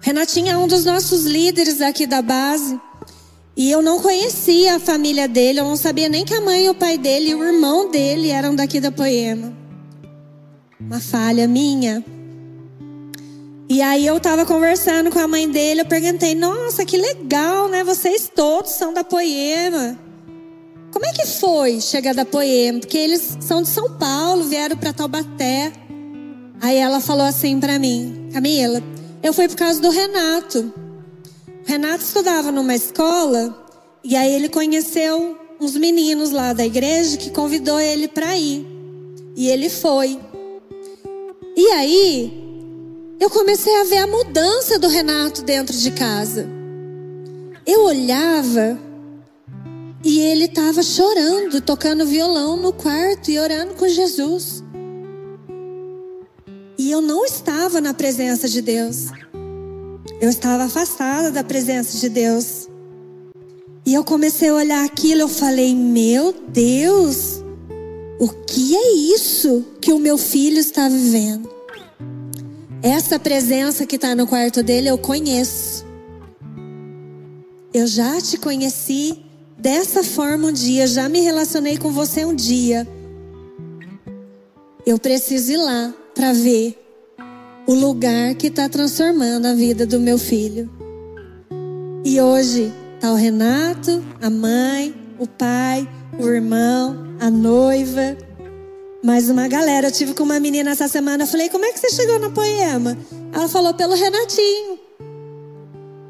Renatinho é um dos nossos líderes aqui da base. E eu não conhecia a família dele, eu não sabia nem que a mãe e o pai dele e o irmão dele eram daqui da Poema. Uma falha minha. E aí eu estava conversando com a mãe dele, eu perguntei: "Nossa, que legal, né? Vocês todos são da Poema". Como é que foi chegar da Poema? Porque eles são de São Paulo, vieram para Taubaté. Aí ela falou assim para mim, Camila, eu fui por causa do Renato. O Renato estudava numa escola e aí ele conheceu uns meninos lá da igreja que convidou ele para ir. E ele foi. E aí eu comecei a ver a mudança do Renato dentro de casa. Eu olhava e ele estava chorando, tocando violão no quarto e orando com Jesus. E eu não estava na presença de Deus. Eu estava afastada da presença de Deus. E eu comecei a olhar aquilo, eu falei: "Meu Deus, o que é isso que o meu filho está vivendo?" Essa presença que está no quarto dele eu conheço. Eu já te conheci dessa forma um dia, já me relacionei com você um dia. Eu preciso ir lá para ver o lugar que está transformando a vida do meu filho. E hoje tá o Renato, a mãe, o pai, o irmão, a noiva, mais uma galera. Eu tive com uma menina essa semana, falei: "Como é que você chegou na Poema?" Ela falou: "Pelo Renatinho".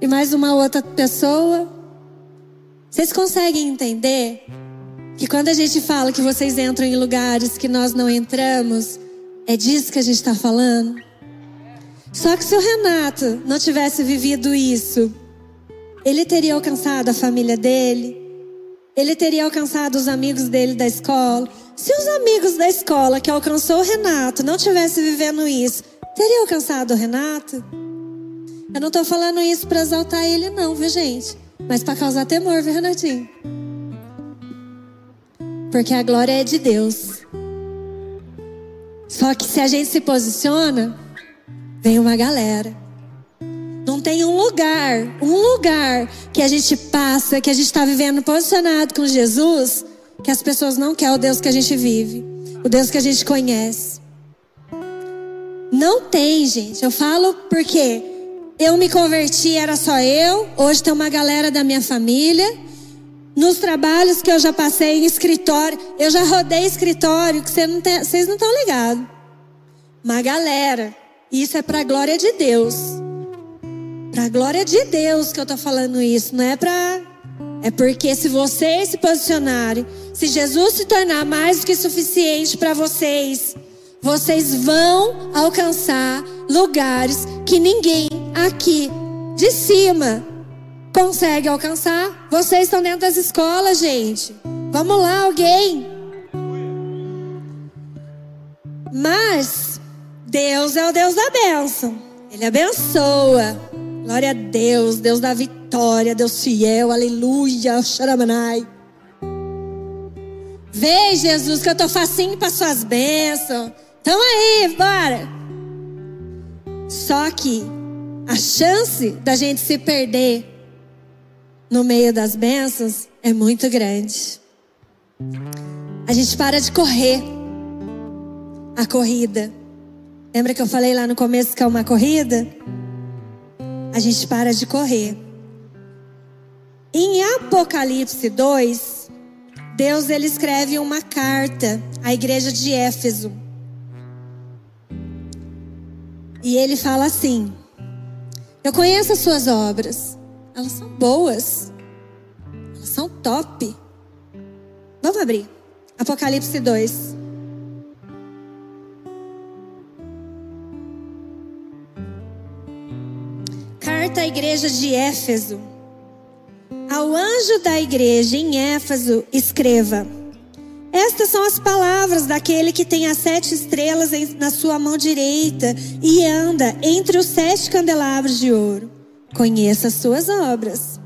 E mais uma outra pessoa, vocês conseguem entender que quando a gente fala que vocês entram em lugares que nós não entramos, é disso que a gente está falando? Só que se o Renato não tivesse vivido isso, ele teria alcançado a família dele, ele teria alcançado os amigos dele da escola. Se os amigos da escola que alcançou o Renato não tivessem vivendo isso, teria alcançado o Renato? Eu não estou falando isso para exaltar ele, não, viu, gente? Mas para causar temor, viu, Renatinho? Porque a glória é de Deus. Só que se a gente se posiciona, vem uma galera. Não tem um lugar, um lugar que a gente passa, que a gente está vivendo posicionado com Jesus, que as pessoas não querem o Deus que a gente vive, o Deus que a gente conhece. Não tem, gente. Eu falo porque eu me converti, era só eu. Hoje tem uma galera da minha família. Nos trabalhos que eu já passei em escritório, eu já rodei escritório que vocês não estão ligados. Uma galera. Isso é para a glória de Deus. Para a glória de Deus que eu estou falando isso, não é para É porque se vocês se posicionarem, se Jesus se tornar mais do que suficiente para vocês, vocês vão alcançar lugares que ninguém aqui de cima consegue alcançar. Vocês estão dentro das escolas, gente. Vamos lá, alguém. Mas Deus é o Deus da bênção. Ele abençoa. Glória a Deus, Deus da vitória, Deus fiel, aleluia, xaramanai. Vem, Jesus, que eu tô facinho para suas bênçãos. Tamo aí, bora. Só que a chance da gente se perder no meio das bênçãos é muito grande. A gente para de correr a corrida. Lembra que eu falei lá no começo que é uma corrida? A gente para de correr. Em Apocalipse 2, Deus ele escreve uma carta à igreja de Éfeso. E ele fala assim: Eu conheço as suas obras. Elas são boas. Elas são top. Vamos abrir. Apocalipse 2. Carta à igreja de Éfeso. Ao anjo da igreja em Éfeso, escreva: estas são as palavras daquele que tem as sete estrelas na sua mão direita e anda entre os sete candelabros de ouro. Conheça as suas obras.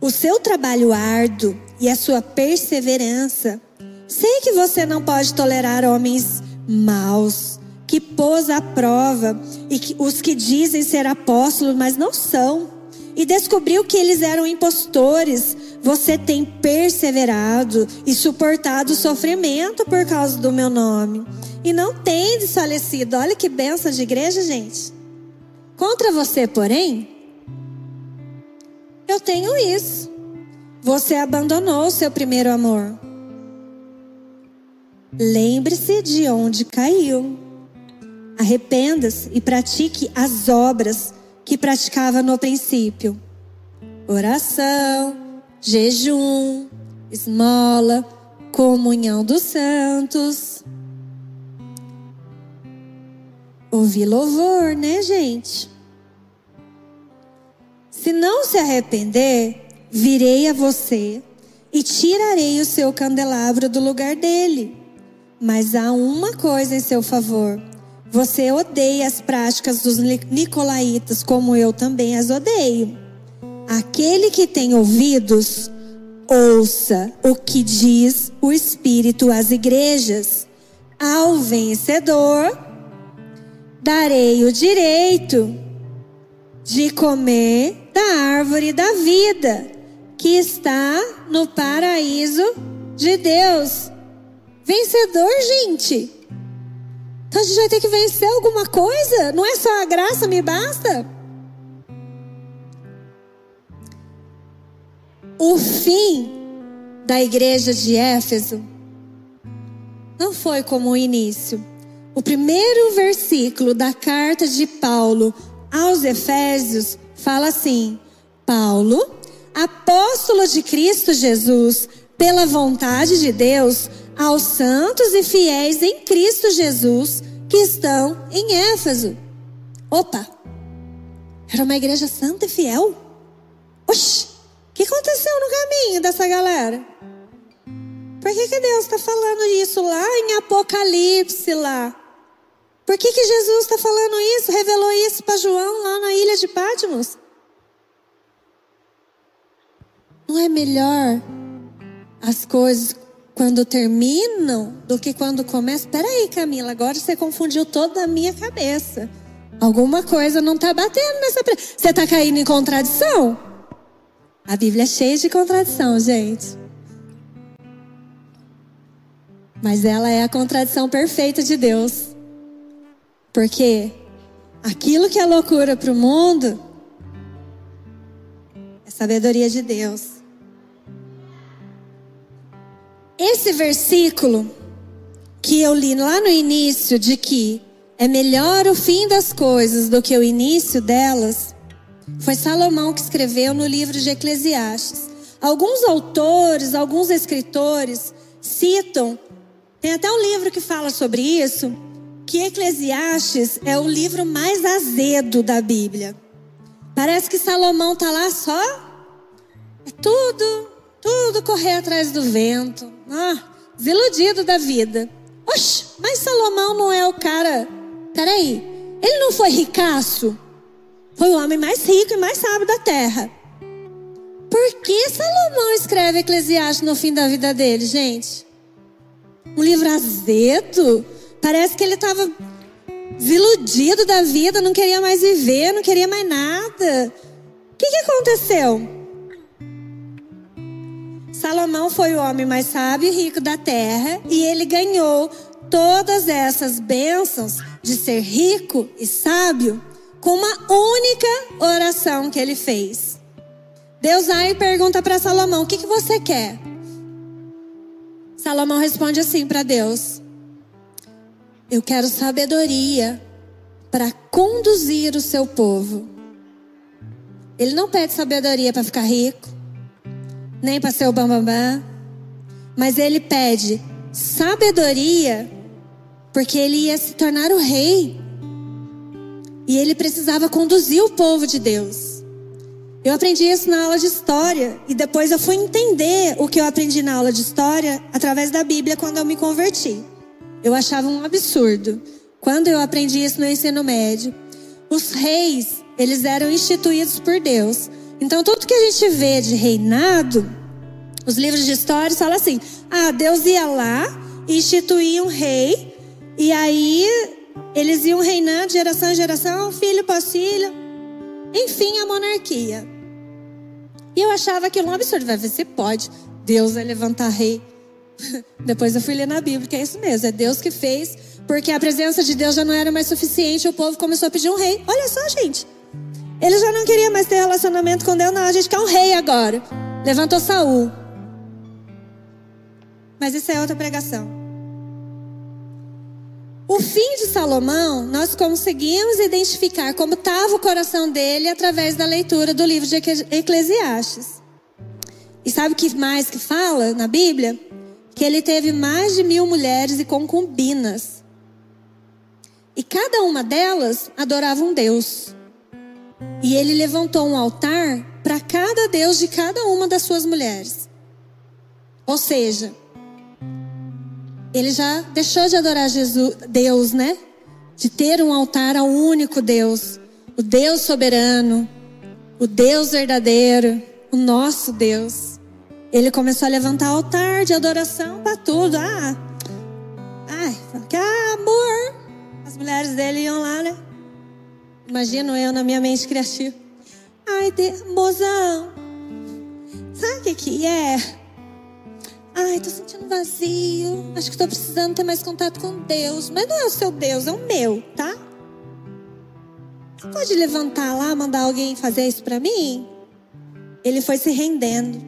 O seu trabalho árduo e a sua perseverança. Sei que você não pode tolerar homens maus, que pôs à prova, e que, os que dizem ser apóstolos, mas não são. E descobriu que eles eram impostores você tem perseverado e suportado o sofrimento por causa do meu nome. E não tem desfalecido. Olha que benção de igreja, gente. Contra você, porém, eu tenho isso. Você abandonou o seu primeiro amor. Lembre-se de onde caiu. Arrependa-se e pratique as obras que praticava no princípio. Oração, jejum, esmola, comunhão dos santos. Ouvir louvor, né, gente? Se não se arrepender, virei a você e tirarei o seu candelabro do lugar dele. Mas há uma coisa em seu favor. Você odeia as práticas dos nicolaítas, como eu também as odeio. Aquele que tem ouvidos, ouça o que diz o Espírito às igrejas. Ao vencedor, darei o direito de comer da árvore da vida, que está no paraíso de Deus. Vencedor, gente. Então a gente vai ter que vencer alguma coisa? Não é só a graça me basta? O fim da igreja de Éfeso não foi como o início. O primeiro versículo da carta de Paulo aos Efésios fala assim: Paulo, apóstolo de Cristo Jesus, pela vontade de Deus, aos santos e fiéis em Cristo Jesus que estão em Éfeso. Opa! Era uma igreja santa e fiel? Oxi! O que aconteceu no caminho dessa galera? Por que, que Deus está falando isso lá em Apocalipse lá? Por que, que Jesus está falando isso? Revelou isso para João lá na ilha de Patmos? Não é melhor as coisas quando terminam do que quando começam? Espera aí, Camila, agora você confundiu toda a minha cabeça. Alguma coisa não está batendo nessa. Você está caindo em contradição? A Bíblia é cheia de contradição, gente. Mas ela é a contradição perfeita de Deus. Porque aquilo que é loucura para o mundo é sabedoria de Deus. Esse versículo que eu li lá no início, de que é melhor o fim das coisas do que o início delas, foi Salomão que escreveu no livro de Eclesiastes. alguns autores, alguns escritores citam, tem até um livro que fala sobre isso, que Eclesiastes é o livro mais azedo da Bíblia. Parece que Salomão tá lá só é tudo, tudo correr atrás do vento. Ah, desiludido da vida. Oxe, mas Salomão não é o cara. Peraí, ele não foi ricaço? Foi o homem mais rico e mais sábio da terra. Por que Salomão escreve Eclesiastes no fim da vida dele, gente? Um livro azedo? Parece que ele estava desiludido da vida, não queria mais viver, não queria mais nada. O que, que aconteceu? Salomão foi o homem mais sábio e rico da terra e ele ganhou todas essas bênçãos de ser rico e sábio com uma única oração que ele fez. Deus aí pergunta para Salomão: O que, que você quer? Salomão responde assim para Deus: Eu quero sabedoria para conduzir o seu povo. Ele não pede sabedoria para ficar rico, nem para ser o bambambam, bam, bam, mas ele pede sabedoria porque ele ia se tornar o rei e ele precisava conduzir o povo de Deus. Eu aprendi isso na aula de história e depois eu fui entender o que eu aprendi na aula de história através da Bíblia quando eu me converti. Eu achava um absurdo. Quando eu aprendi isso no ensino médio, os reis, eles eram instituídos por Deus. Então tudo que a gente vê de reinado, os livros de história falam assim: "Ah, Deus ia lá instituía um rei, e aí eles iam reinando de geração em geração, filho após filho, enfim, a monarquia. E eu achava aquilo um absurdo. Vai ver se pode. Deus vai levantar rei. Depois eu fui ler na Bíblia, que é isso mesmo. É Deus que fez, porque a presença de Deus já não era mais suficiente. O povo começou a pedir um rei. Olha só, gente. Ele já não queria mais ter relacionamento com Deus, não. A gente quer um rei agora. Levantou Saul. Mas isso é outra pregação. O fim de Salomão, nós conseguimos identificar como estava o coração dele através da leitura do livro de Eclesiastes. E sabe o que mais que fala na Bíblia? Que ele teve mais de mil mulheres e concubinas. E cada uma delas adorava um Deus. E ele levantou um altar para cada Deus de cada uma das suas mulheres. Ou seja, ele já deixou de adorar Jesus, Deus, né? De ter um altar ao único Deus, o Deus soberano, o Deus verdadeiro, o nosso Deus. Ele começou a levantar altar de adoração para tudo. Ah, ai, que amor. As mulheres dele iam lá, né? Imagino eu na minha mente criativa. Ai, de, mozão, sabe o que, que é? Ai, tô sentindo vazio. Acho que tô precisando ter mais contato com Deus. Mas não é o seu Deus, é o meu, tá? Você pode levantar lá, mandar alguém fazer isso para mim? Ele foi se rendendo.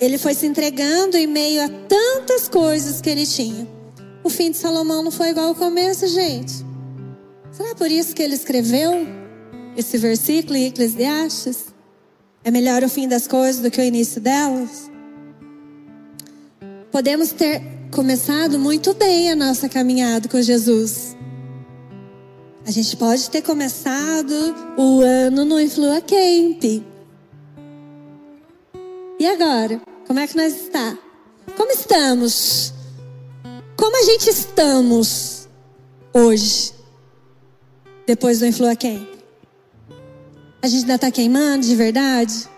Ele foi se entregando em meio a tantas coisas que ele tinha. O fim de Salomão não foi igual ao começo, gente. Será por isso que ele escreveu esse versículo em Eclesiastes? É melhor o fim das coisas do que o início delas? Podemos ter começado muito bem a nossa caminhada com Jesus. A gente pode ter começado o ano no Influa Camp. E agora? Como é que nós está? Como estamos? Como a gente estamos hoje? Depois do Influa Camp? A gente ainda está queimando de verdade?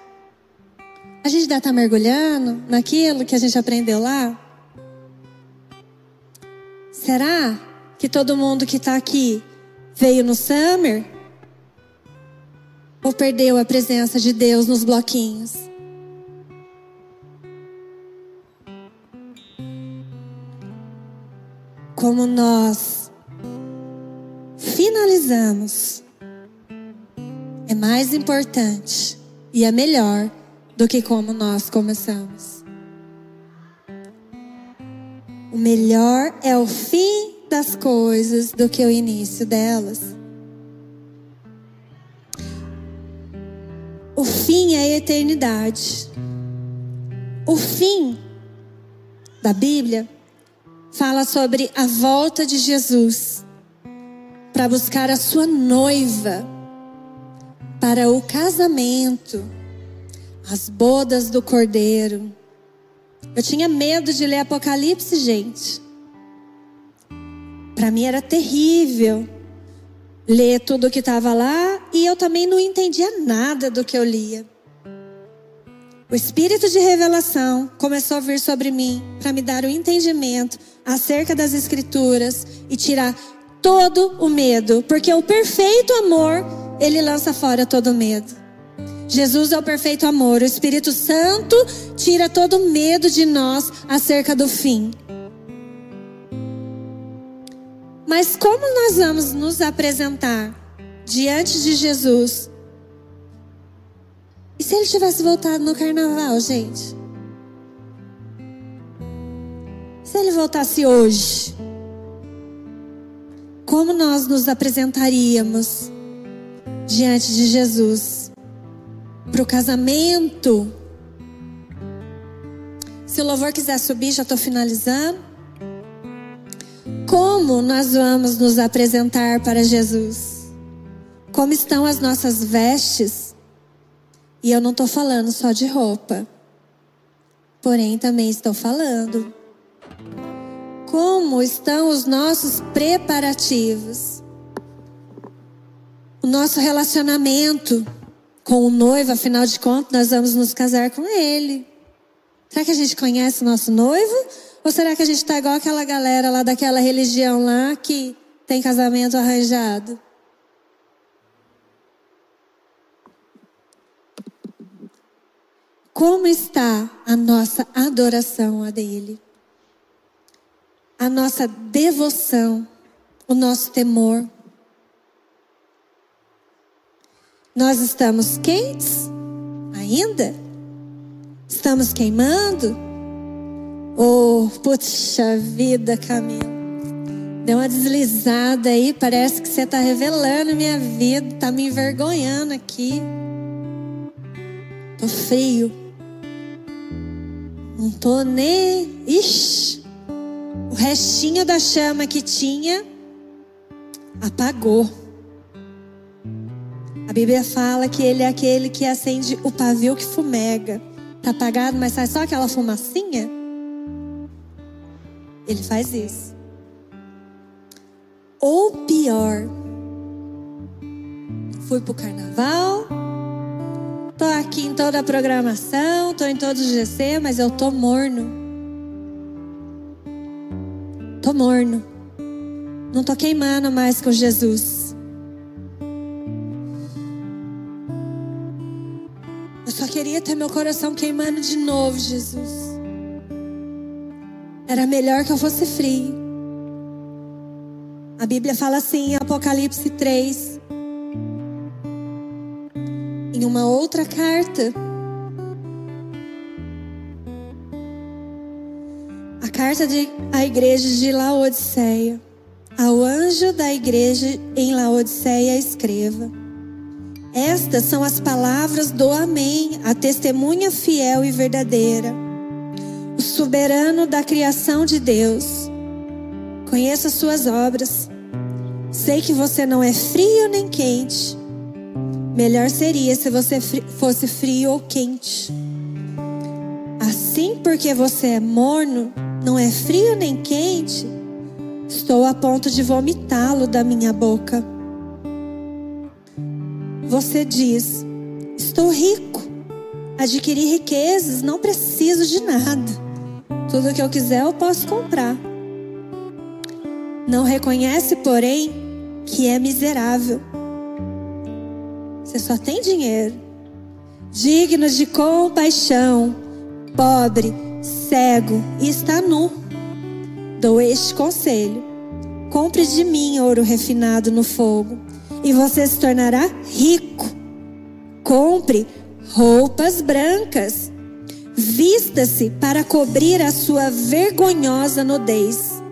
A gente ainda está mergulhando naquilo que a gente aprendeu lá? Será que todo mundo que está aqui veio no Summer? Ou perdeu a presença de Deus nos bloquinhos? Como nós finalizamos é mais importante e é melhor do que como nós começamos. O melhor é o fim das coisas do que o início delas. O fim é a eternidade. O fim da Bíblia fala sobre a volta de Jesus para buscar a sua noiva para o casamento, as bodas do cordeiro. Eu tinha medo de ler Apocalipse, gente. Para mim era terrível ler tudo o que estava lá e eu também não entendia nada do que eu lia. O espírito de revelação começou a vir sobre mim para me dar o entendimento acerca das escrituras e tirar todo o medo, porque o perfeito amor, ele lança fora todo medo. Jesus é o perfeito amor, o Espírito Santo tira todo o medo de nós acerca do fim. Mas como nós vamos nos apresentar diante de Jesus? E se ele tivesse voltado no carnaval, gente? Se ele voltasse hoje? Como nós nos apresentaríamos diante de Jesus para o casamento. Se o louvor quiser subir, já estou finalizando. Como nós vamos nos apresentar para Jesus? Como estão as nossas vestes? E eu não estou falando só de roupa, porém também estou falando como estão os nossos preparativos? O nosso relacionamento com o noivo, afinal de contas, nós vamos nos casar com ele. Será que a gente conhece o nosso noivo? Ou será que a gente está igual aquela galera lá daquela religião lá que tem casamento arranjado? Como está a nossa adoração a dele? A nossa devoção, o nosso temor. Nós estamos quentes ainda? Estamos queimando? Oh, puxa vida, Camila. Deu uma deslizada aí, parece que você está revelando minha vida, está me envergonhando aqui. Tô frio. Não tô nem. Ixi, o restinho da chama que tinha apagou. A Bíblia fala que ele é aquele que acende o pavio que fumega. Tá apagado, mas sai só aquela fumacinha? Ele faz isso. Ou pior, fui pro carnaval, tô aqui em toda a programação, tô em todos os GC, mas eu tô morno. Tô morno. Não tô queimando mais com Jesus. Eu só queria ter meu coração queimando de novo, Jesus. Era melhor que eu fosse frio. A Bíblia fala assim em Apocalipse 3. Em uma outra carta. Carta de, à igreja de Laodiceia. Ao anjo da igreja em Laodiceia escreva: Estas são as palavras do Amém, a testemunha fiel e verdadeira, o soberano da criação de Deus. Conheço as suas obras. Sei que você não é frio nem quente. Melhor seria se você fosse frio ou quente. Assim, porque você é morno, não é frio nem quente, estou a ponto de vomitá-lo da minha boca. Você diz: Estou rico, adquiri riquezas, não preciso de nada. Tudo que eu quiser eu posso comprar. Não reconhece, porém, que é miserável. Você só tem dinheiro. Digno de compaixão, pobre, cego e está nu. Dou este conselho: compre de mim ouro refinado no fogo, e você se tornará rico. Compre roupas brancas. Vista-se para cobrir a sua vergonhosa nudez.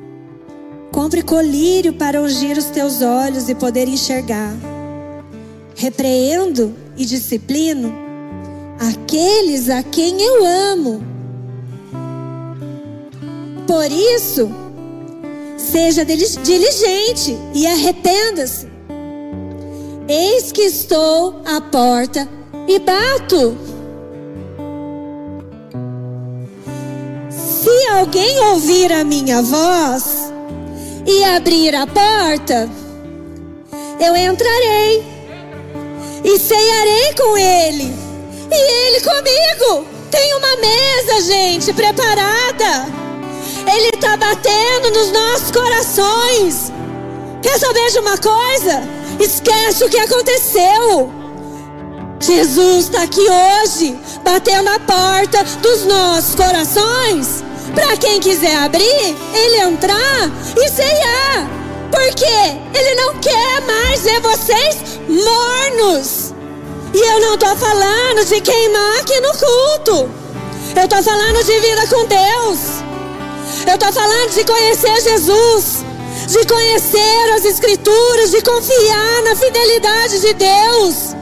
Compre colírio para ungir os teus olhos e poder enxergar. Repreendo e disciplino aqueles a quem eu amo Por isso, seja diligente e arrependa-se. Eis que estou à porta e bato. Se alguém ouvir a minha voz e abrir a porta, eu entrarei e ceiarei com ele e ele comigo. Tem uma mesa, gente, preparada. Ele está batendo nos nossos corações. Quer saber de uma coisa? Esquece o que aconteceu. Jesus está aqui hoje, batendo a porta dos nossos corações. Para quem quiser abrir, ele entrar e ceiar. Porque ele não quer mais ver vocês mornos. E eu não estou falando de queimar aqui no culto. Eu estou falando de vida com Deus. Eu estou falando de conhecer Jesus. De conhecer as Escrituras. De confiar na fidelidade de Deus.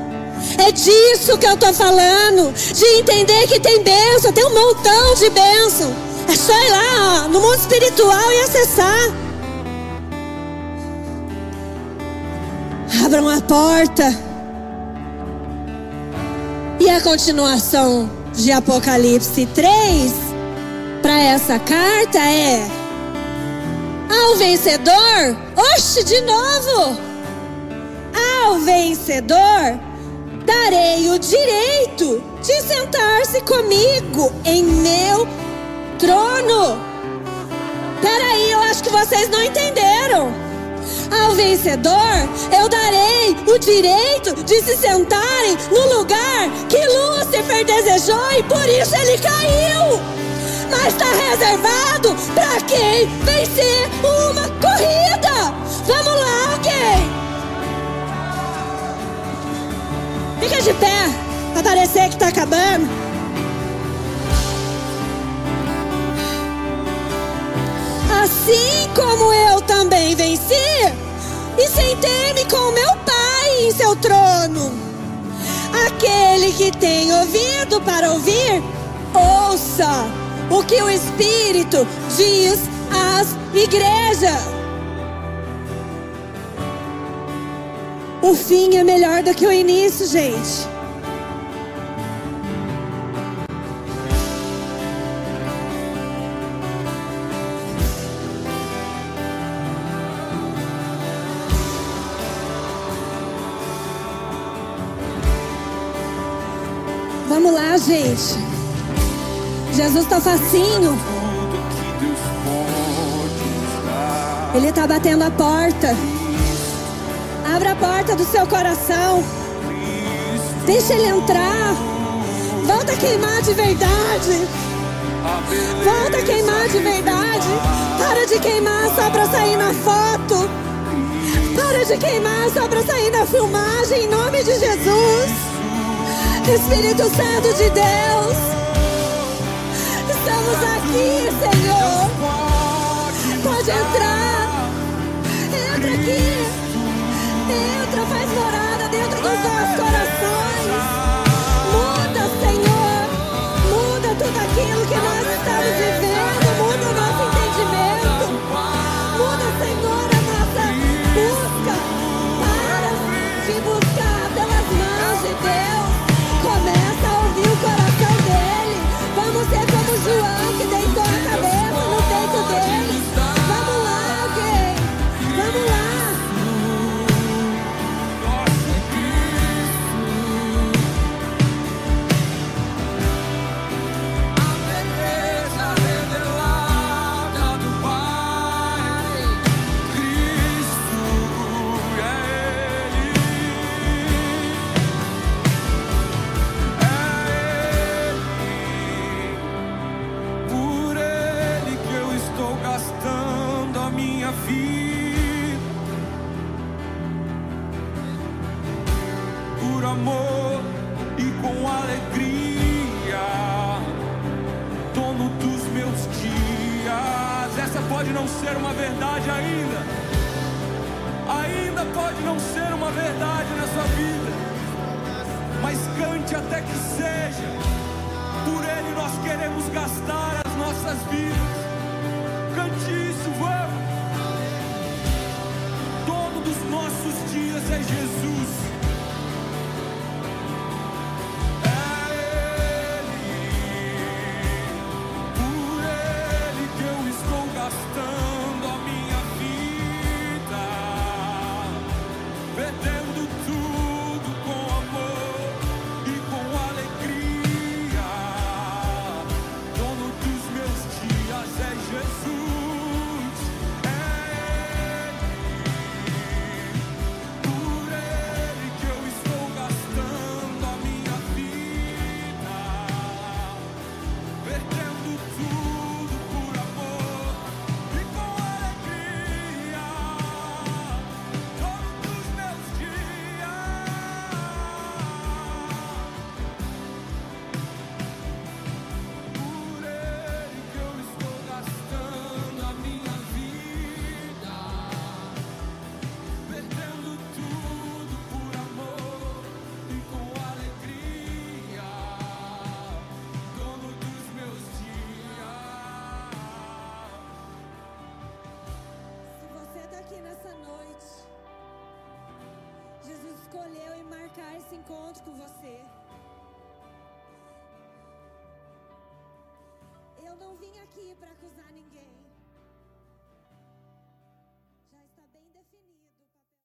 É disso que eu estou falando. De entender que tem bênção. Tem um montão de bênção. É só ir lá ó, no mundo espiritual e acessar. Abram a porta. E a continuação de Apocalipse 3 para essa carta é: Ao vencedor, oxe, de novo! Ao vencedor, darei o direito de sentar-se comigo em meu trono. Peraí, eu acho que vocês não entenderam. Ao vencedor, eu darei o direito de se sentarem no lugar que Lúcifer desejou e por isso ele caiu. Mas está reservado para quem vencer uma corrida. Vamos lá, alguém. Fica de pé, para parecer que está acabando. Assim como eu também venci, e sentei-me com meu Pai em seu trono. Aquele que tem ouvido para ouvir, ouça o que o Espírito diz às igrejas. O fim é melhor do que o início, gente. Vamos lá, gente. Jesus está facinho. Ele está batendo a porta. Abra a porta do seu coração. Deixa ele entrar. Volta a queimar de verdade. Volta a queimar de verdade. Para de queimar só para sair na foto. Para de queimar só para sair na filmagem em nome de Jesus. Espírito Santo de Deus, aqui, Senhor. Pode entrar, entra aqui, entra, faz morada dentro dos nossos corações. Muda, Senhor, muda tudo aquilo que nós estamos vivendo, muda o nosso entendimento, muda, Senhor, pode não ser uma verdade ainda. Ainda pode não ser uma verdade na sua vida. Mas cante até que seja. Por Ele nós queremos gastar as nossas vidas. cante isso, vamos. Dono dos nossos dias é Jesus. Encontro com você. Eu não vim aqui para acusar.